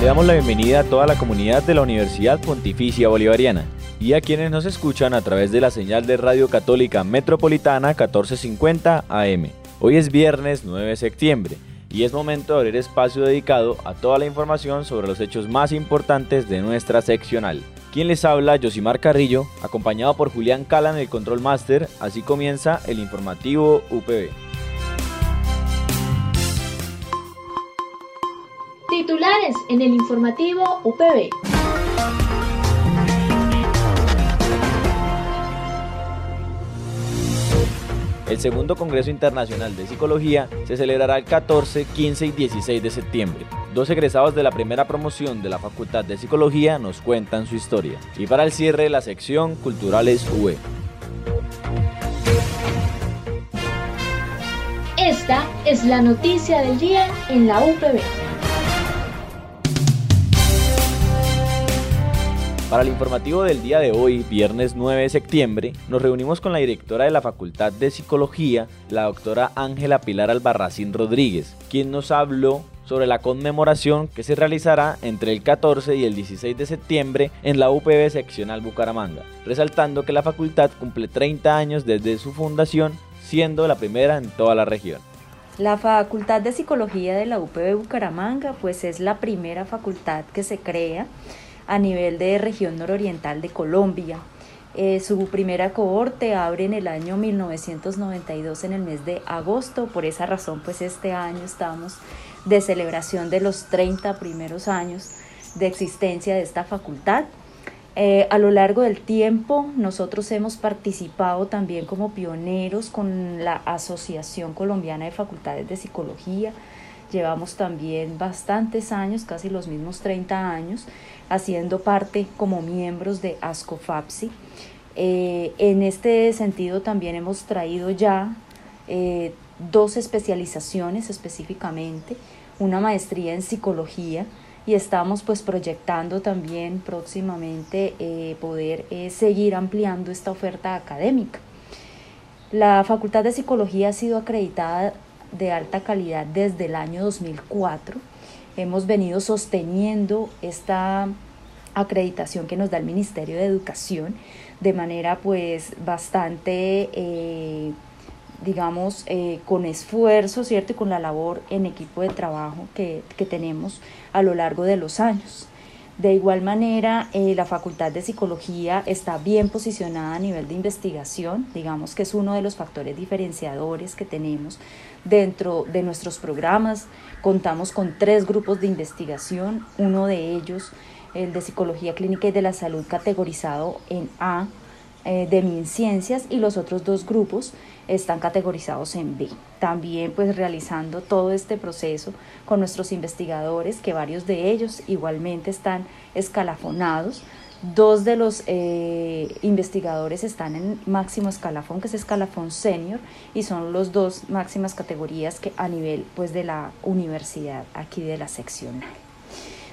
Le damos la bienvenida a toda la comunidad de la Universidad Pontificia Bolivariana y a quienes nos escuchan a través de la señal de Radio Católica Metropolitana 1450 AM. Hoy es viernes 9 de septiembre y es momento de abrir espacio dedicado a toda la información sobre los hechos más importantes de nuestra seccional. Quien les habla, Josimar Carrillo, acompañado por Julián Cala en el Control Master, así comienza el informativo UPB. Titulares en el informativo UPB. El segundo Congreso Internacional de Psicología se celebrará el 14, 15 y 16 de septiembre. Dos egresados de la primera promoción de la Facultad de Psicología nos cuentan su historia. Y para el cierre, la sección Culturales UE. Esta es la noticia del día en la UPB. Para el informativo del día de hoy, viernes 9 de septiembre, nos reunimos con la directora de la Facultad de Psicología, la doctora Ángela Pilar Albarracín Rodríguez, quien nos habló sobre la conmemoración que se realizará entre el 14 y el 16 de septiembre en la UPB seccional Bucaramanga, resaltando que la facultad cumple 30 años desde su fundación, siendo la primera en toda la región. La Facultad de Psicología de la UPB Bucaramanga pues es la primera facultad que se crea a nivel de región nororiental de Colombia. Eh, su primera cohorte abre en el año 1992 en el mes de agosto, por esa razón pues este año estamos de celebración de los 30 primeros años de existencia de esta facultad. Eh, a lo largo del tiempo nosotros hemos participado también como pioneros con la Asociación Colombiana de Facultades de Psicología, Llevamos también bastantes años, casi los mismos 30 años, haciendo parte como miembros de ASCOFAPSI. Eh, en este sentido también hemos traído ya eh, dos especializaciones específicamente, una maestría en psicología y estamos pues proyectando también próximamente eh, poder seguir ampliando esta oferta académica. La Facultad de Psicología ha sido acreditada de alta calidad desde el año 2004. Hemos venido sosteniendo esta acreditación que nos da el Ministerio de Educación de manera pues bastante, eh, digamos, eh, con esfuerzo, ¿cierto? Y con la labor en equipo de trabajo que, que tenemos a lo largo de los años. De igual manera, eh, la Facultad de Psicología está bien posicionada a nivel de investigación, digamos que es uno de los factores diferenciadores que tenemos dentro de nuestros programas. Contamos con tres grupos de investigación, uno de ellos, el de Psicología Clínica y de la Salud, categorizado en A, eh, de MinCiencias, y los otros dos grupos están categorizados en B. También pues realizando todo este proceso con nuestros investigadores, que varios de ellos igualmente están escalafonados. Dos de los eh, investigadores están en máximo escalafón, que es escalafón senior, y son los dos máximas categorías que a nivel pues de la universidad aquí de la seccional.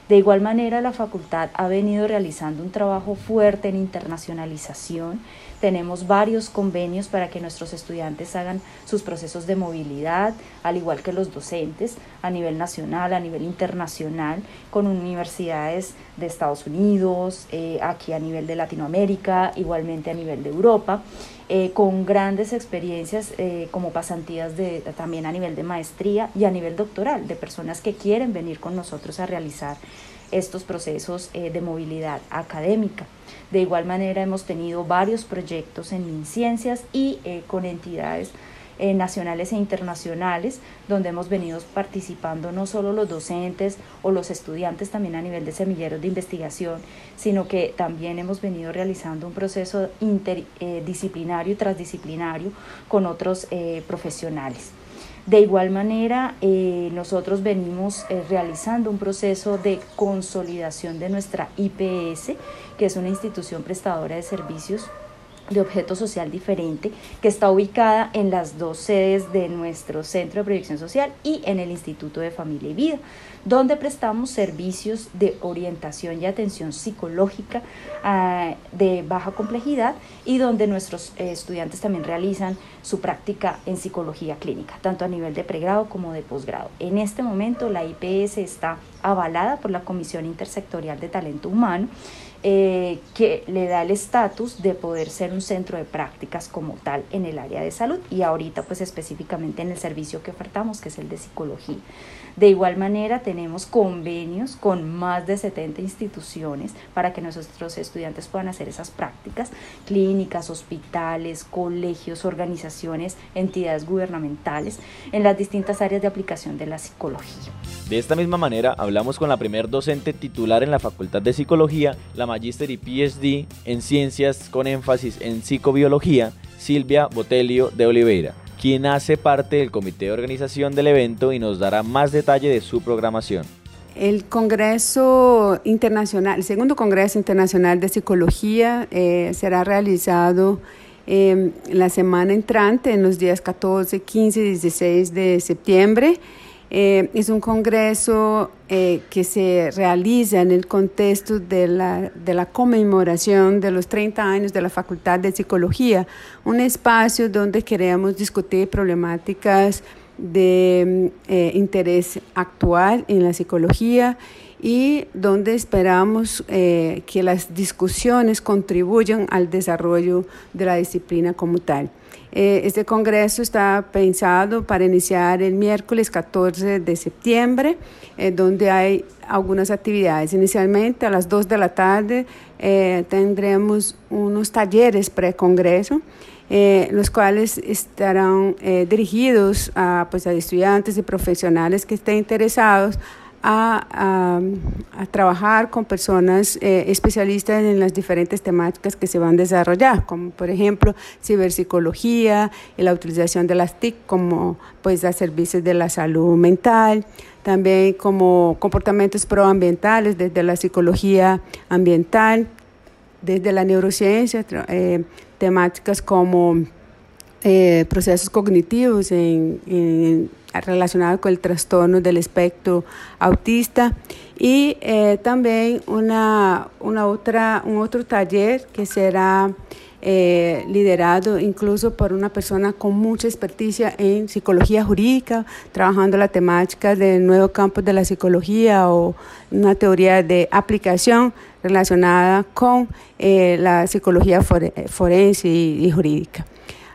De igual manera, la facultad ha venido realizando un trabajo fuerte en internacionalización. Tenemos varios convenios para que nuestros estudiantes hagan sus procesos de movilidad, al igual que los docentes, a nivel nacional, a nivel internacional, con universidades de Estados Unidos, eh, aquí a nivel de Latinoamérica, igualmente a nivel de Europa. Eh, con grandes experiencias eh, como pasantías de, también a nivel de maestría y a nivel doctoral, de personas que quieren venir con nosotros a realizar estos procesos eh, de movilidad académica. De igual manera hemos tenido varios proyectos en MinCiencias y con entidades eh, nacionales e internacionales, donde hemos venido participando no solo los docentes o los estudiantes también a nivel de semilleros de investigación, sino que también hemos venido realizando un proceso interdisciplinario y transdisciplinario con otros eh, profesionales. De igual manera, eh, nosotros venimos eh, realizando un proceso de consolidación de nuestra IPS, que es una institución prestadora de servicios de objeto social diferente que está ubicada en las dos sedes de nuestro Centro de Proyección Social y en el Instituto de Familia y Vida, donde prestamos servicios de orientación y atención psicológica ah, de baja complejidad y donde nuestros eh, estudiantes también realizan su práctica en psicología clínica, tanto a nivel de pregrado como de posgrado. En este momento la IPS está avalada por la Comisión Intersectorial de Talento Humano eh, que le da el estatus de poder ser un centro de prácticas como tal en el área de salud y ahorita pues específicamente en el servicio que ofertamos que es el de psicología. De igual manera tenemos convenios con más de 70 instituciones para que nuestros estudiantes puedan hacer esas prácticas, clínicas, hospitales, colegios, organizaciones, entidades gubernamentales en las distintas áreas de aplicación de la psicología. De esta misma manera hablamos con la primer docente titular en la Facultad de Psicología, la Magister y PhD en Ciencias con énfasis en Psicobiología, Silvia Botelio de Oliveira quien hace parte del comité de organización del evento y nos dará más detalle de su programación. El Congreso Internacional, el segundo Congreso Internacional de Psicología eh, será realizado eh, la semana entrante, en los días 14, 15 y 16 de septiembre. Eh, es un congreso eh, que se realiza en el contexto de la, de la, conmemoración de los 30 años de la Facultad de Psicología, un espacio donde queremos discutir problemáticas de eh, interés actual en la psicología y donde esperamos que las discusiones contribuyan al desarrollo de la disciplina como tal. Eh, este congreso está pensado para iniciar el miércoles 14 de septiembre, eh, donde hay algunas actividades. Inicialmente a las 2 de la tarde eh, tendremos unos talleres pre-congreso. los cuales estarán dirigidos a, pues, a estudiantes y profesionales que estén interesados a, trabajar con personas eh, especialistas en las diferentes temáticas que se van a desarrollar, como por ejemplo ciberpsicología y la utilización de las TIC como pues a servicios de la salud mental, también como comportamientos proambientales desde la psicología ambiental, desde la neurociencia, eh, temáticas como eh, procesos cognitivos en relacionado con el trastorno del espectro autista y eh, también una, una otra, un otro taller que será eh, liderado incluso por una persona con mucha experticia en psicología jurídica, trabajando la temática del nuevo campo de la psicología o una teoría de aplicación relacionada con eh, la psicología forense y jurídica.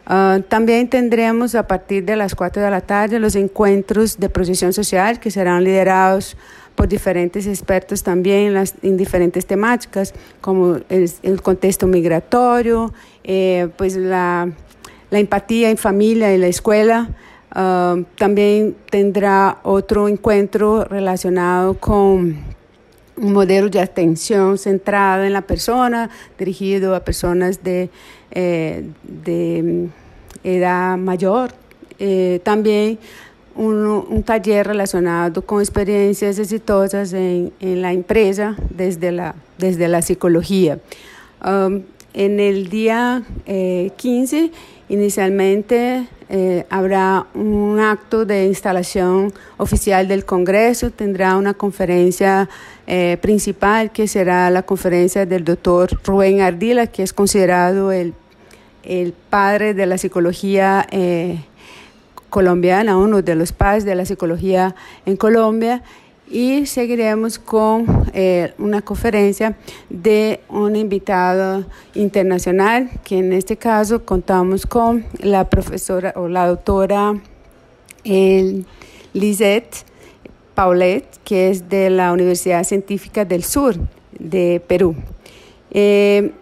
Ah, también tendremos a partir de las 4 de la tarde los encuentros de procesión social que serán liderados por diferentes expertos también en, diferentes temáticas, como el, contexto migratorio, eh, pues la, la, empatía en familia y la escuela. Ah, también tendrá otro encuentro relacionado con un modelo de atención centrado en la persona, dirigido a personas de, eh, de edad mayor. Eh, también un, taller relacionado con experiencias exitosas en, en la empresa desde la, desde la psicología. Um, en el día 15, eh, inicialmente eh, habrá un acto de instalación oficial del Congreso, tendrá una conferencia principal que será la conferencia del doctor Rubén Ardila, que es considerado el el padre de la psicología eh, colombiana, uno de los padres de la psicología en Colombia, y seguiremos con eh, una conferencia de un invitado internacional, que en este caso contamos con la profesora o la doctora Lisette Paulet, que es de la Universidad Científica del Sur de Perú. Eh,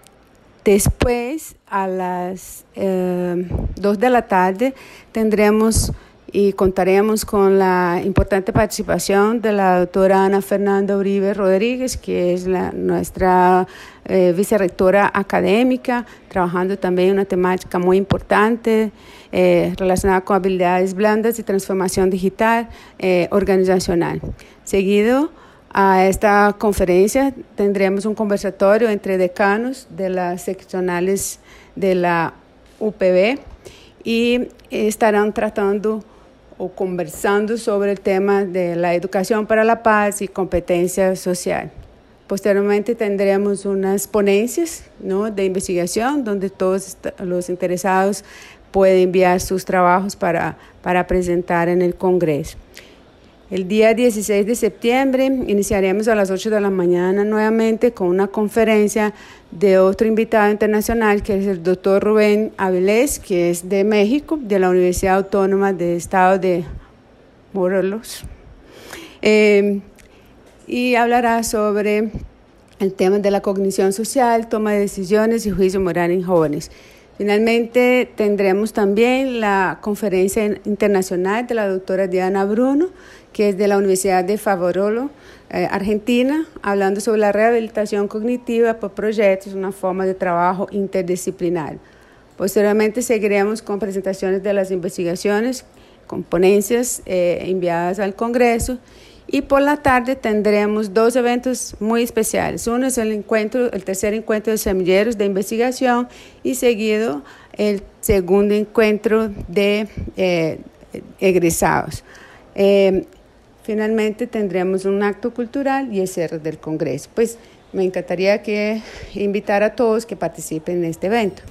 Después, a las eh, 2 de la tarde, tendremos y contaremos con la importante participación de la doctora Ana Fernanda Uribe Rodríguez, que es nuestra eh, vicerrectora académica, trabajando también en una temática muy importante eh, relacionada con habilidades blandas y transformación digital eh, organizacional. Seguido a esta conferencia tendremos un conversatorio entre decanos de las seccionales de la UPB y estarán tratando o conversando sobre el tema de la educación para la paz y competencia social. Posteriormente tendremos unas ponencias ¿no? de investigación donde todos los interesados pueden enviar sus trabajos para, para presentar en el Congreso. El día 16 de septiembre iniciaremos a las 8 de la mañana nuevamente con una conferencia de otro invitado internacional que es el doctor Rubén Avilés, que es de México, de la Universidad Autónoma del Estado de Morelos. Eh, y hablará sobre el tema de la cognición social, toma de decisiones y juicio moral en jóvenes. Finalmente tendremos también la conferencia internacional de la doctora Diana Bruno, que es de la Universidad de Favorolo, eh, Argentina, hablando sobre la rehabilitación cognitiva por proyectos, una forma de trabajo interdisciplinar. Posteriormente seguiremos con presentaciones de las investigaciones, con ponencias eh, enviadas al Congreso y por la tarde tendremos dos eventos muy especiales. Uno es el encuentro, el tercer encuentro de semilleros de investigación y seguido el segundo encuentro de eh, egresados. Eh, finalmente tendremos un acto cultural y el cierre del Congreso. Pues me encantaría que invitar a todos que participen en este evento.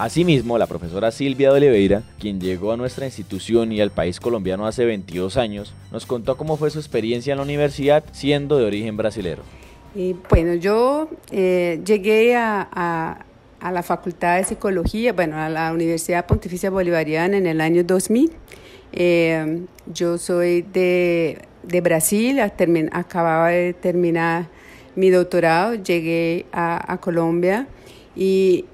Asimismo, la profesora Silvia de Oliveira, quien llegó a nuestra institución y al país colombiano hace 22 años, nos contó cómo fue su experiencia en la universidad siendo de origen brasilero. Y bueno, yo eh, llegué a, la Facultad de Psicología, bueno, a la Universidad Pontificia Bolivariana en el año 2000. Eh, yo soy de, Brasil, acababa de terminar mi doctorado, llegué a Colombia y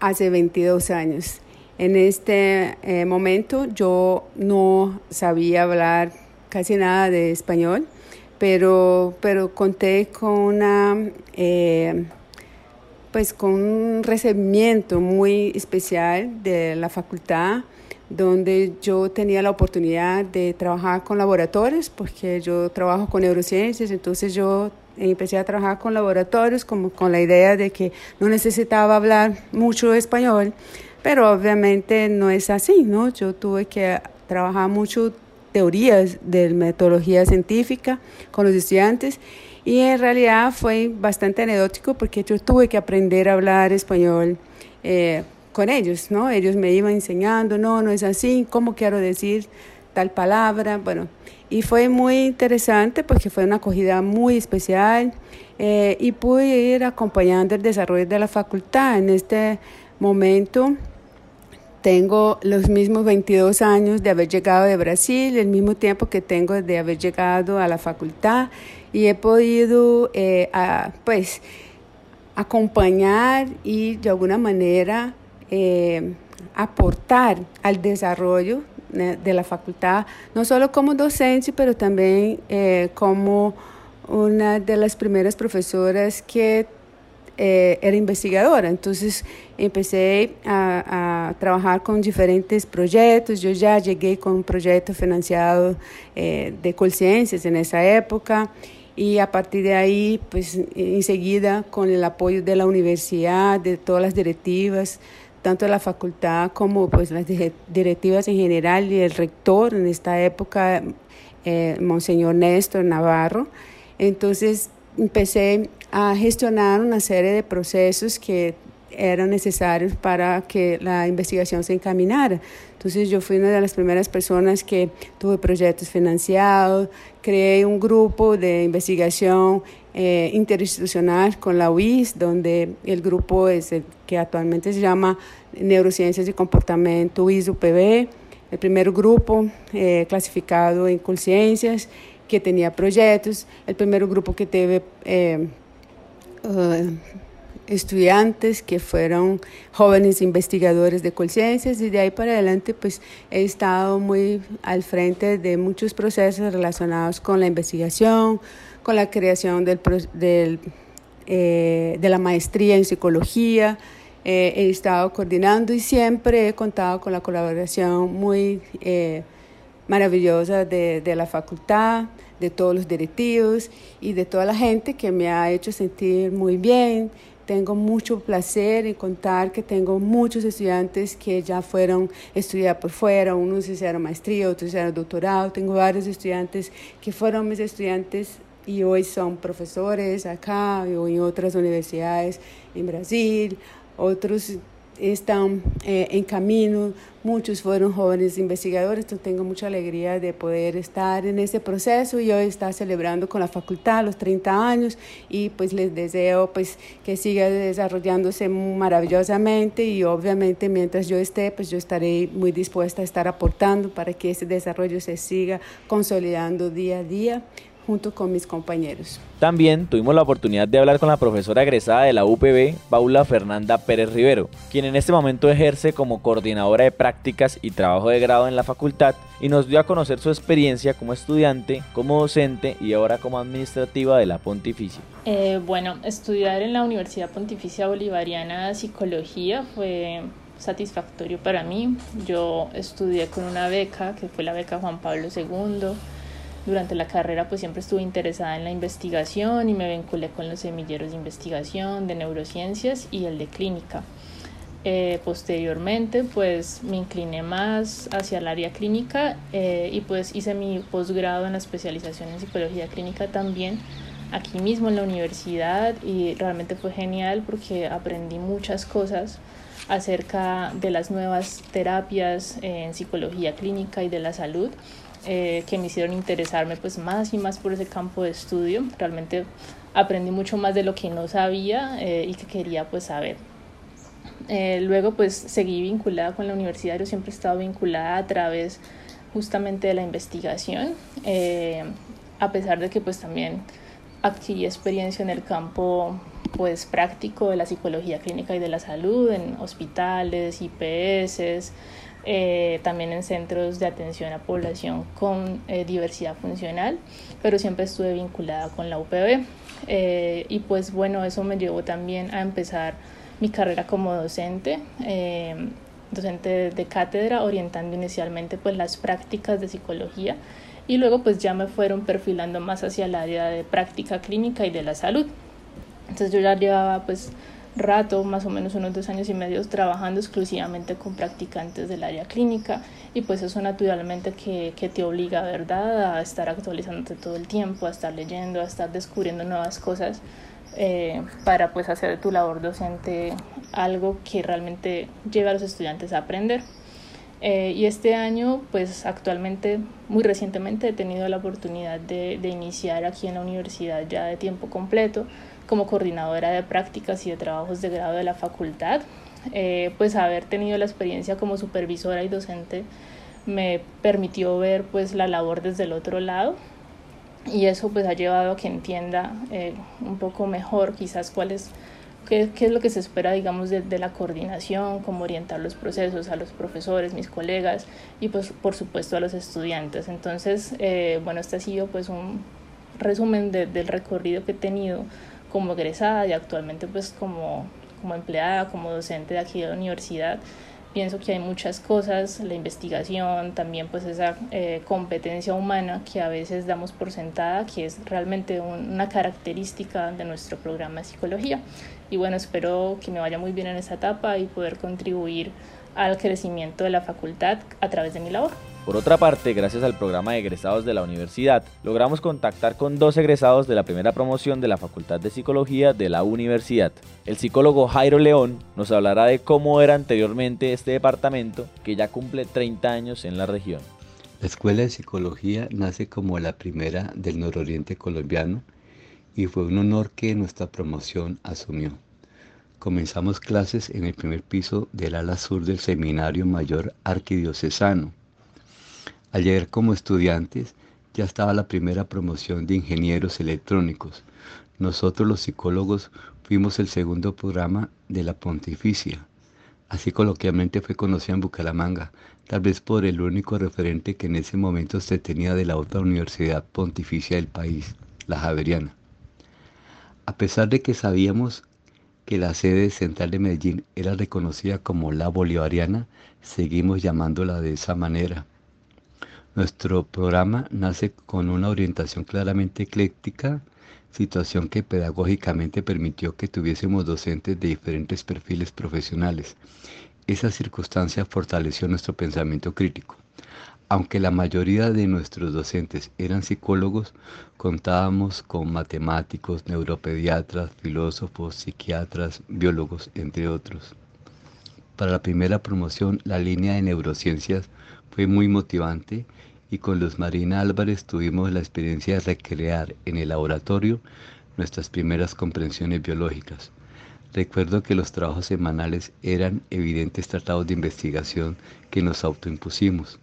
hace 22 años. En este eh, momento yo no sabía hablar casi nada de español, pero, pero conté con una... Eh, pues con un recibimiento muy especial de la facultad, donde yo tenía la oportunidad de trabajar con laboratorios, porque yo trabajo con neurociencias, entonces yo empecé a trabajar con laboratorios como con la idea de que no necesitaba hablar mucho español, pero obviamente no es así, ¿no? Yo tuve que trabajar mucho teorías de metodología científica con los estudiantes y en realidad fue bastante anecdótico porque yo tuve que aprender a hablar español eh, con ellos, ¿no? Ellos me iban enseñando, no, no es así, ¿cómo quiero decir tal palabra? Bueno, y fue muy interesante porque fue una acogida muy especial eh, y pude ir acompañando el desarrollo de la facultad. En este momento tengo los mismos 22 años de haber llegado de Brasil, el mismo tiempo que tengo de haber llegado a la facultad y he podido eh, pues acompañar y de alguna manera eh, aportar al desarrollo de la facultad, no solo como docente, pero también eh, como una de las primeras profesoras que eh, era investigadora. Entonces empecé a, trabajar con diferentes proyectos. Yo ya llegué con un proyecto financiado eh, de Colciencias en esa época y a partir de ahí, pues enseguida con el apoyo de la universidad, de todas las directivas, tanto la facultad como pues las directivas en general y el rector en esta época, eh, Monseñor Néstor Navarro. Entonces empecé a gestionar una serie de procesos que eran necesarios para que la investigación se encaminara. Entonces yo fui una de las primeras personas que tuve proyectos financiados, creé un grupo de investigación eh, interinstitucional con la UIS, donde el grupo es el que actualmente se llama Neurociencias y Comportamiento UIS-UPB, el primer grupo eh, clasificado en conciencias que tenía proyectos, el primer grupo que tuve eh, estudiantes que fueron jóvenes investigadores de Colciencias y de ahí para adelante pues he estado muy al frente de muchos procesos relacionados con la investigación, con la creación del, del eh, de la maestría en psicología, eh, he estado coordinando y siempre he contado con la colaboración muy eh, maravillosa de, de, la facultad, de todos los directivos y de toda la gente que me ha hecho sentir muy bien. Tengo mucho placer en contar que tengo muchos estudiantes que ya fueron estudiar por fuera, unos hicieron maestría, otros hicieron doctorado. Tengo varios estudiantes que fueron mis estudiantes y hoy son profesores acá o en otras universidades en Brasil otros están eh, en camino, muchos fueron jóvenes investigadores, entonces tengo mucha alegría de poder estar en ese proceso y hoy está celebrando con la facultad los 30 años y pues les deseo pues que siga desarrollándose maravillosamente y obviamente mientras yo esté pues yo estaré muy dispuesta a estar aportando para que ese desarrollo se siga consolidando día a día junto con mis compañeros. También tuvimos la oportunidad de hablar con la profesora egresada de la UPB, Paula Fernanda Pérez Rivero, quien en este momento ejerce como coordinadora de prácticas y trabajo de grado en la facultad y nos dio a conocer su experiencia como estudiante, como docente y ahora como administrativa de la Pontificia. Eh, bueno, estudiar en la Universidad Pontificia Bolivariana Psicología fue satisfactorio para mí. Yo estudié con una beca, que fue la beca Juan Pablo II durante la carrera pues siempre estuve interesada en la investigación y me vinculé con los semilleros de investigación de neurociencias y el de clínica. Eh, posteriormente pues me incliné más hacia el área clínica eh, y pues hice mi posgrado en la especialización en psicología clínica también aquí mismo en la universidad y realmente fue genial porque aprendí muchas cosas acerca de las nuevas terapias en psicología clínica y de la salud eh, que me hicieron interesarme pues más y más por ese campo de estudio. Realmente aprendí mucho más de lo que no sabía eh, y que quería pues saber. Eh, luego pues seguí vinculada con la universidad, yo siempre he estado vinculada a través justamente de la investigación, a pesar de que pues también adquirí experiencia en el campo pues práctico de la psicología clínica y de la salud en hospitales, IPS, eh, también en centros de atención a población con eh, diversidad funcional, pero siempre estuve vinculada con la UPB. Eh, y pues bueno, eso me llevó también a empezar mi carrera como docente, docente de, cátedra, orientando inicialmente pues las prácticas de psicología y luego pues ya me fueron perfilando más hacia el área de práctica clínica y de la salud. Entonces yo ya llevaba pues rato, más o menos unos dos años y medio, trabajando exclusivamente con practicantes del área clínica y pues eso naturalmente que, que te obliga, ¿verdad?, a estar actualizándote todo el tiempo, a estar leyendo, a estar descubriendo nuevas cosas eh, para pues hacer de tu labor docente algo que realmente lleve a los estudiantes a aprender. Eh, y este año, pues actualmente, muy recientemente, he tenido la oportunidad de, de iniciar aquí en la universidad ya de tiempo completo como coordinadora de prácticas y de trabajos de grado de la facultad. Eh, pues haber tenido la experiencia como supervisora y docente me permitió ver pues la labor desde el otro lado y eso pues ha llevado a que entienda eh, un poco mejor quizás cuál es qué, qué, es lo que se espera digamos de, de, la coordinación, cómo orientar los procesos a los profesores, mis colegas y pues por supuesto a los estudiantes. Entonces, eh, bueno, este ha sido pues un resumen de, del recorrido que he tenido como egresada y actualmente pues como, como empleada, como docente de aquí de la universidad, pienso que hay muchas cosas, la investigación, también pues esa eh, competencia humana que a veces damos por sentada, que es realmente una característica de nuestro programa de psicología. Y bueno, espero que me vaya muy bien en esta etapa y poder contribuir al crecimiento de la facultad a través de mi labor. Por otra parte, gracias al programa de egresados de la universidad, logramos contactar con dos egresados de la primera promoción de la Facultad de Psicología de la universidad. El psicólogo Jairo León nos hablará de cómo era anteriormente este departamento que ya cumple 30 años en la región. La Escuela de Psicología nace como la primera del nororiente colombiano y fue un honor que nuestra promoción asumió. Comenzamos clases en el primer piso del ala sur del Seminario Mayor Arquidiocesano Ayer como estudiantes ya estaba la primera promoción de ingenieros electrónicos, Nosotros los psicólogos fuimos el segundo programa de la pontificia. Así coloquialmente fue conocida en Bucaramanga, tal vez por el único referente que en ese momento se tenía de la otra universidad pontificia del país, la Javeriana. A pesar de que sabíamos que la sede central de Medellín era reconocida como la Bolivariana, seguimos llamándola de esa manera. Nuestro programa nace con una orientación claramente ecléctica, situación que pedagógicamente permitió que tuviésemos docentes de diferentes perfiles profesionales. Esa circunstancia fortaleció nuestro pensamiento crítico. Aunque la mayoría de nuestros docentes eran psicólogos, contábamos con matemáticos, neuropediatras, filósofos, psiquiatras, biólogos, entre otros. Para la primera promoción, la línea de neurociencias fue muy motivante y con Luz Marina Álvarez tuvimos la experiencia de recrear en el laboratorio nuestras primeras comprensiones biológicas. Recuerdo que los trabajos semanales eran evidentes tratados de investigación que nos autoimpusimos.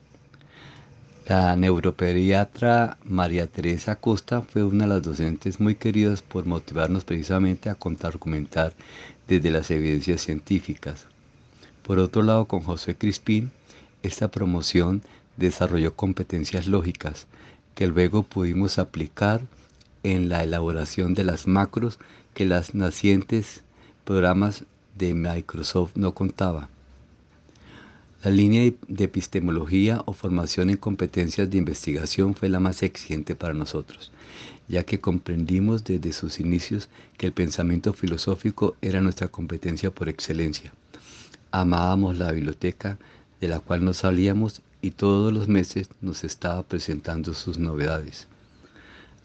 La neuropediatra María Teresa Costa fue una de las docentes muy queridas por motivarnos precisamente a contraargumentar desde las evidencias científicas. Por otro lado, con José Crispín, esta promoción desarrolló competencias lógicas que luego pudimos aplicar en la elaboración de las macros que las nacientes programas de Microsoft no contaban. La línea de epistemología o formación en competencias de investigación fue la más exigente para nosotros, ya que comprendimos desde sus inicios que el pensamiento filosófico era nuestra competencia por excelencia. Amábamos la biblioteca de la cual nos salíamos y todos los meses nos estaba presentando sus novedades.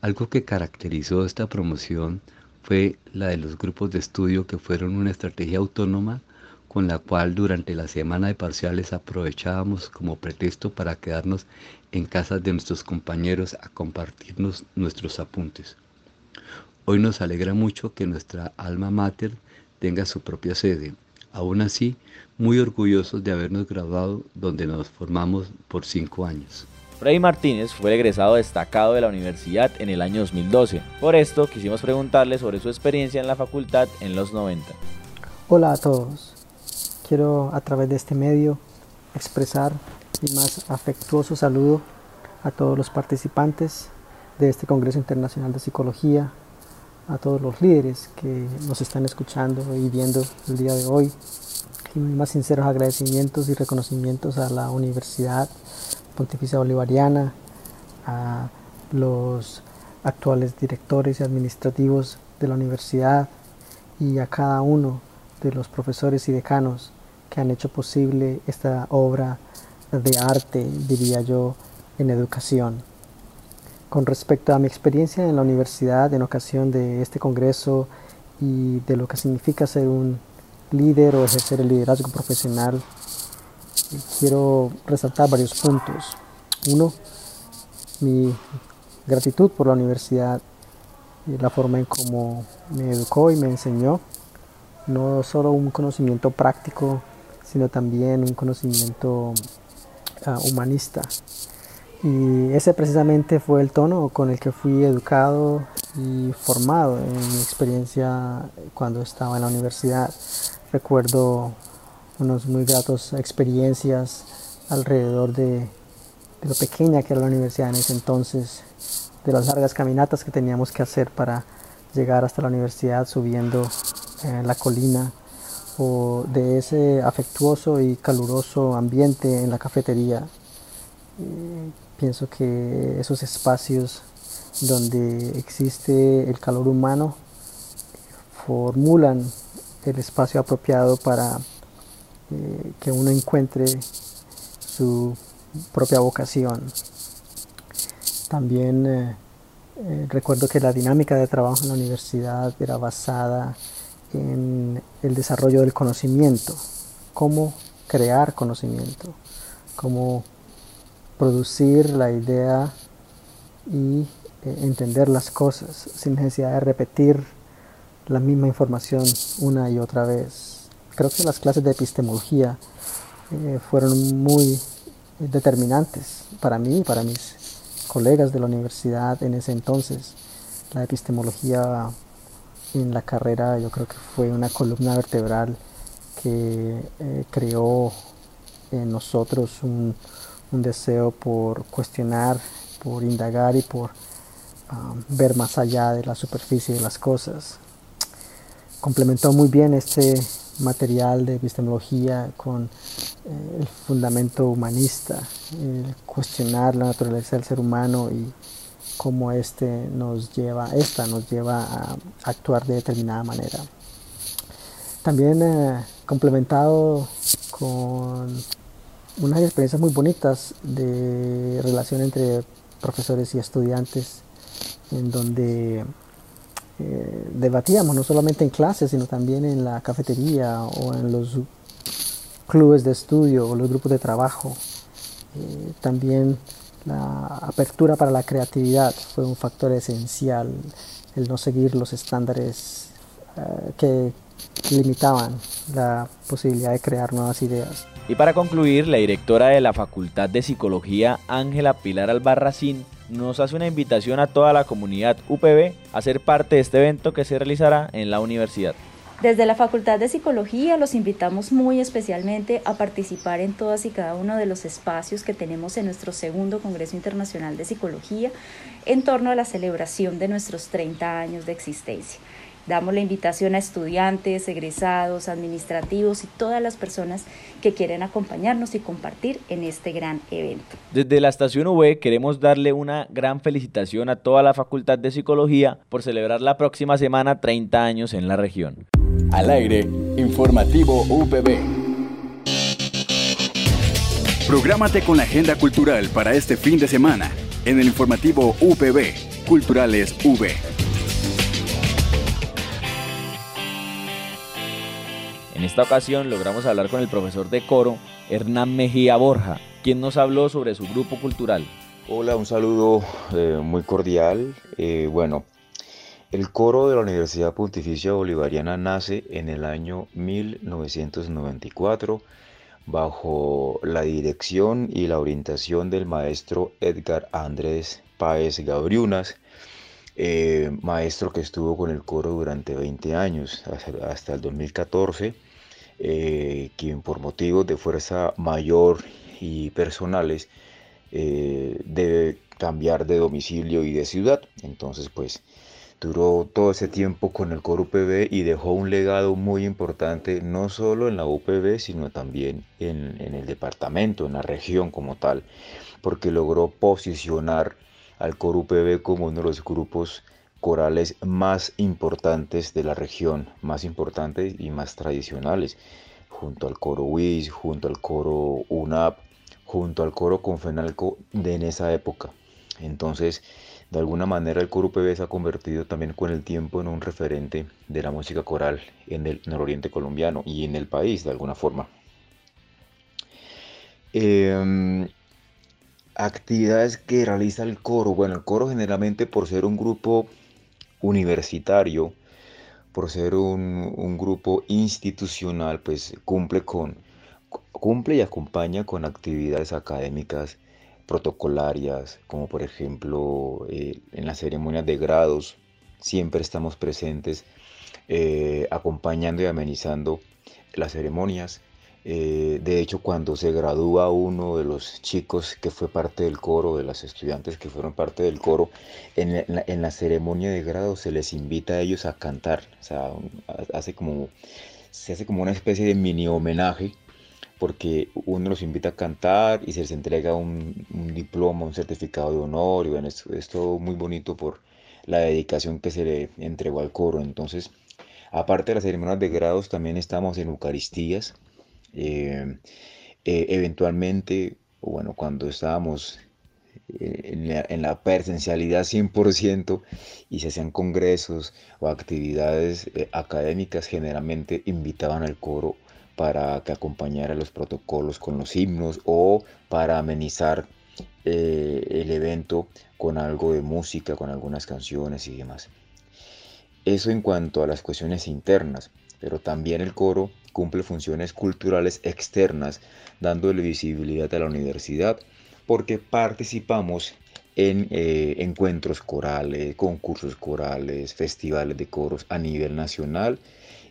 Algo que caracterizó esta promoción fue la de los grupos de estudio que fueron una estrategia autónoma con la cual durante la semana de parciales aprovechábamos como pretexto para quedarnos en casa de nuestros compañeros a compartirnos nuestros apuntes. Hoy nos alegra mucho que nuestra alma mater tenga su propia sede. Aún así, muy orgullosos de habernos graduado donde nos formamos por cinco años. Freddy Martínez fue egresado destacado de la universidad en el año 2012. Por esto quisimos preguntarle sobre su experiencia en la facultad en los 90. Hola a todos. Quiero a través de este medio expresar mi más afectuoso saludo a todos los participantes de este Congreso Internacional de Psicología, a todos los líderes que nos están escuchando y viendo el día de hoy. Mis más sinceros agradecimientos y reconocimientos a la Universidad Pontificia Bolivariana, a los actuales directores y administrativos de la universidad y a cada uno de los profesores y decanos que han hecho posible esta obra de arte, diría yo, en educación. Con respecto a mi experiencia en la universidad en ocasión de este congreso y de lo que significa ser un líder o ejercer el liderazgo profesional, quiero resaltar varios puntos. Uno, mi gratitud por la universidad, y la forma en cómo me educó y me enseñó, no solo un conocimiento práctico, sino también un conocimiento ah, humanista. Y ese precisamente fue el tono con el que fui educado y formado en mi experiencia cuando estaba en la universidad. Recuerdo unas muy gratas experiencias alrededor de, de, lo pequeña que era la universidad en ese entonces, de las largas caminatas que teníamos que hacer para llegar hasta la universidad subiendo eh, la colina o de ese afectuoso y caluroso ambiente en la cafetería. Eh, pienso que esos espacios donde existe el calor humano formulan el espacio apropiado para eh, que uno encuentre su propia vocación. También eh, recuerdo que la dinámica de trabajo en la universidad era basada en el desarrollo del conocimiento, cómo crear conocimiento, cómo producir la idea y eh, entender las cosas sin necesidad de repetir la misma información una y otra vez. Creo que las clases de epistemología eh, fueron muy determinantes para mí y para mis colegas de la universidad en ese entonces. La epistemología en la carrera yo creo que fue una columna vertebral que eh, creó en nosotros un, deseo por cuestionar, por indagar y por um, ver más allá de la superficie de las cosas. Complementó muy bien este material de epistemología con eh, el fundamento humanista, el cuestionar la naturaleza del ser humano y cómo este nos lleva, esta nos lleva a actuar de determinada manera. También eh, complementado con unas experiencias muy bonitas de relación entre profesores y estudiantes, en donde eh, debatíamos no solamente en clases, sino también en la cafetería o en los clubes de estudio o los grupos de trabajo. Eh, también la apertura para la creatividad fue un factor esencial, el no seguir los estándares eh, que limitaban la posibilidad de crear nuevas ideas. Y para concluir, la directora de la Facultad de Psicología, Ángela Pilar Albarracín, nos hace una invitación a toda la comunidad UPB a ser parte de este evento que se realizará en la universidad. Desde la Facultad de Psicología los invitamos muy especialmente a participar en todas y cada uno de los espacios que tenemos en nuestro segundo Congreso Internacional de Psicología en torno a la celebración de nuestros 30 años de existencia. Damos la invitación a estudiantes, egresados, administrativos y todas las personas que quieren acompañarnos y compartir en este gran evento. Desde la estación V queremos darle una gran felicitación a toda la Facultad de Psicología por celebrar la próxima semana 30 años en la región. Al aire, informativo UPB. Prográmate con la agenda cultural para este fin de semana en el informativo UPB, Culturales V. En esta ocasión logramos hablar con el profesor de coro, Hernán Mejía Borja, quien nos habló sobre su grupo cultural. Hola, un saludo eh, muy cordial. Eh, bueno, el coro de la Universidad Pontificia Bolivariana nace en el año 1994 bajo la dirección y la orientación del maestro Edgar Andrés Páez Gabriunas, eh, maestro que estuvo con el coro durante 20 años, hasta el 2014 eh, quien por motivos de fuerza mayor y personales eh, debe cambiar de domicilio y de ciudad. Entonces, pues duró todo ese tiempo con el coro UPB y dejó un legado muy importante, no solo en la UPB, sino también en, el departamento, en la región como tal, porque logró posicionar al coro UPB como uno de los grupos corales más importantes de la región, más importantes y más tradicionales, junto al coro WIS, junto al coro UNAP, junto al coro Confenalco de en esa época. Entonces, de alguna manera el coro UPB se ha convertido también con el tiempo en un referente de la música coral en el nororiente colombiano y en el país de alguna forma. Em, actividades que realiza el coro. Bueno, el coro generalmente por ser un grupo universitario, por ser un, grupo institucional, pues cumple con cumple y acompaña con actividades académicas protocolarias, como por ejemplo eh, en las ceremonias de grados, siempre estamos presentes eh, acompañando y amenizando las ceremonias. Eh, de hecho, cuando se gradúa uno de los chicos que fue parte del coro, de las estudiantes que fueron parte del coro, en la, ceremonia de grado se les invita a ellos a cantar. O sea, hace como, se hace como una especie de mini homenaje porque uno los invita a cantar y se les entrega un, diploma, un certificado de honor y bueno, es todo muy bonito por la dedicación que se le entregó al coro. Entonces, aparte de las ceremonias de grados, también estamos en Eucaristías, eh, eh, eventualmente, bueno, cuando estábamos eh, en la, presencialidad 100% y se hacían congresos o actividades académicas, generalmente invitaban al coro para que acompañara los protocolos con los himnos o para amenizar el evento con algo de música, con algunas canciones y demás. Eso en cuanto a las cuestiones internas, pero también el coro cumple funciones culturales externas, dándole visibilidad a la universidad, porque participamos en eh, encuentros corales, concursos corales, festivales de coros a nivel nacional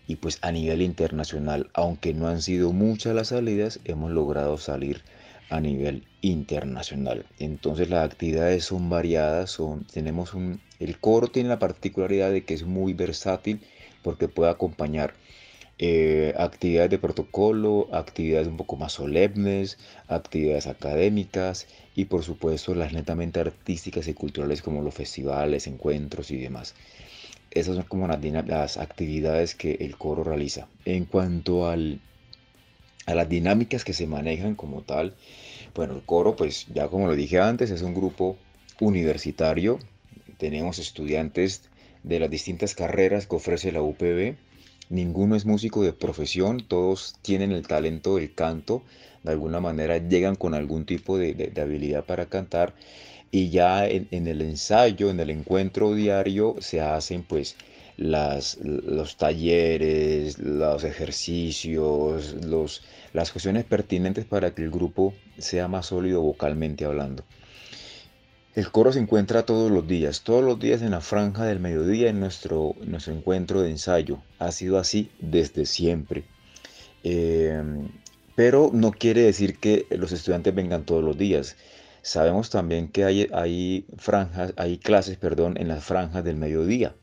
y pues a nivel internacional, aunque no han sido muchas las salidas, hemos logrado salir a nivel internacional. Entonces las actividades son variadas, son, tenemos un, el coro tiene la particularidad de que es muy versátil porque puede acompañar eh, actividades de protocolo, actividades un poco más solemnes, actividades académicas y por supuesto las netamente artísticas y culturales como los festivales, encuentros y demás. Esas son como las, las actividades que el coro realiza. En cuanto al, a las dinámicas que se manejan como tal, bueno, el coro, pues ya como lo dije antes, es un grupo universitario. Tenemos estudiantes de las distintas carreras que ofrece la UPB. Ninguno es músico de profesión, todos tienen el talento del canto, de alguna manera llegan con algún tipo de habilidad para cantar y ya en, el ensayo, en el encuentro diario, se hacen pues los talleres, los ejercicios, los, las cuestiones pertinentes para que el grupo sea más sólido vocalmente hablando. El coro se encuentra todos los días, todos los días en la franja del mediodía en nuestro, nuestro encuentro de ensayo. Ha sido así desde siempre. Eh, pero no quiere decir que los estudiantes vengan todos los días. Sabemos también que hay, hay franjas, hay clases, perdón, en las franjas del mediodía.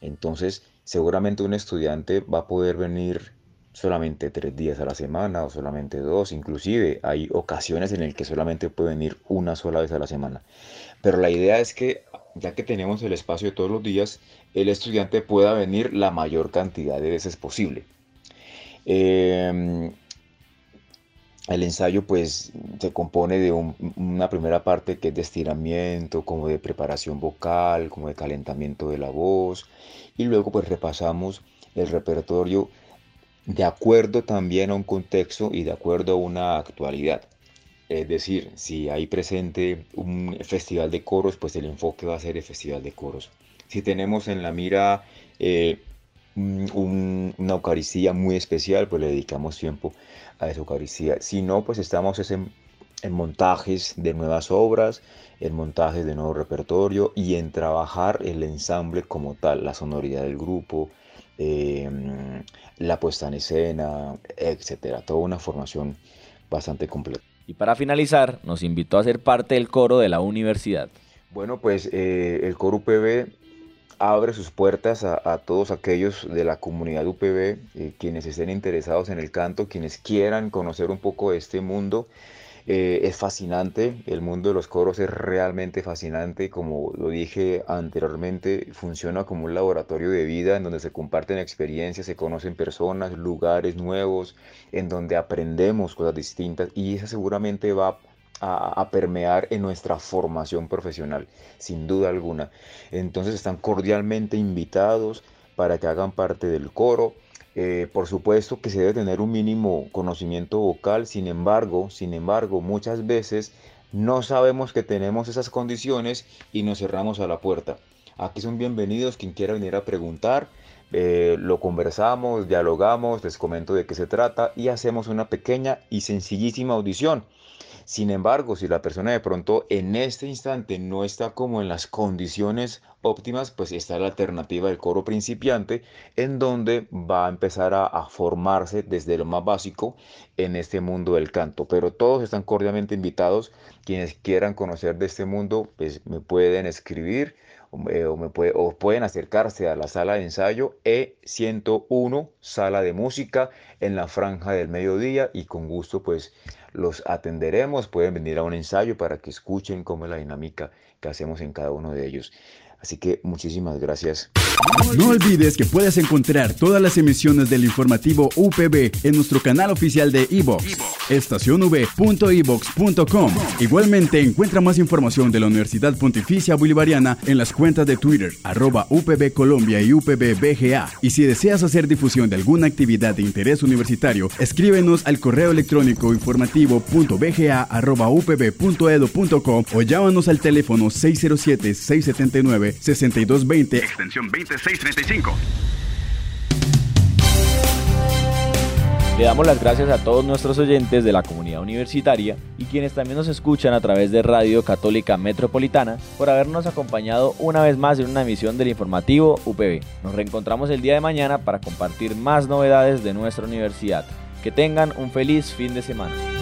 Entonces, seguramente un estudiante va a poder venir solamente tres días a la semana o solamente dos, inclusive hay ocasiones en las que solamente puede venir una sola vez a la semana. Pero la idea es que, ya que tenemos el espacio de todos los días, el estudiante pueda venir la mayor cantidad de veces posible. Eh, el ensayo pues se compone de una primera parte que es de estiramiento, como de preparación vocal, como de calentamiento de la voz y luego pues repasamos el repertorio de acuerdo también a un contexto y de acuerdo a una actualidad. Es decir, si hay presente un festival de coros, pues el enfoque va a ser el festival de coros. Si tenemos en la mira eh, una Eucaristía muy especial, pues le dedicamos tiempo a esa Eucaristía. Si no, pues estamos en, montajes de nuevas obras, en montajes de nuevo repertorio y en trabajar el ensamble como tal, la sonoridad del grupo, em, la puesta en escena, etcétera. Toda una formación bastante completa. Y para finalizar, nos invitó a ser parte del coro de la universidad. Bueno, pues eh, el coro UPB abre sus puertas a, todos aquellos de la comunidad UPB, eh, quienes estén interesados en el canto, quienes quieran conocer un poco de este mundo. Eh, es fascinante, el mundo de los coros es realmente fascinante, como lo dije anteriormente, funciona como un laboratorio de vida en donde se comparten experiencias, se conocen personas, lugares nuevos, en donde aprendemos cosas distintas y esa seguramente va a, permear en nuestra formación profesional, sin duda alguna. Entonces están cordialmente invitados para que hagan parte del coro. Eh, por supuesto que se debe tener un mínimo conocimiento vocal, sin embargo, sin embargo, muchas veces no sabemos que tenemos esas condiciones y nos cerramos a la puerta. Aquí son bienvenidos quien quiera venir a preguntar. Eh, lo conversamos, dialogamos, les comento de qué se trata y hacemos una pequeña y sencillísima audición. Sin embargo, si la persona de pronto en este instante no está como en las condiciones óptimas, pues está la alternativa del coro principiante, en donde va a empezar a, formarse desde lo más básico en este mundo del canto. Pero todos están cordialmente invitados. Quienes quieran conocer de este mundo, pues me pueden escribir o, me o pueden acercarse a la sala de ensayo E101, sala de música, en la franja del mediodía y con gusto pues los atenderemos. Pueden venir a un ensayo para que escuchen cómo es la dinámica que hacemos en cada uno de ellos. Así que muchísimas gracias. No olvides que puedes encontrar todas las emisiones del informativo UPB en nuestro canal oficial de iVox, estacionv.evox.com. Igualmente encuentra más información de la Universidad Pontificia Bolivariana en las cuentas de Twitter, arroba UPB Colombia y UPB BGA. Y si deseas hacer difusión de alguna actividad de interés universitario, escríbenos al correo electrónico informativo.bga.upb.edu.com o llámanos al teléfono 607 679 6220, extensión 2635. Le damos las gracias a todos nuestros oyentes de la comunidad universitaria y quienes también nos escuchan a través de Radio Católica Metropolitana por habernos acompañado una vez más en una emisión del informativo UPB. Nos reencontramos el día de mañana para compartir más novedades de nuestra universidad. Que tengan un feliz fin de semana.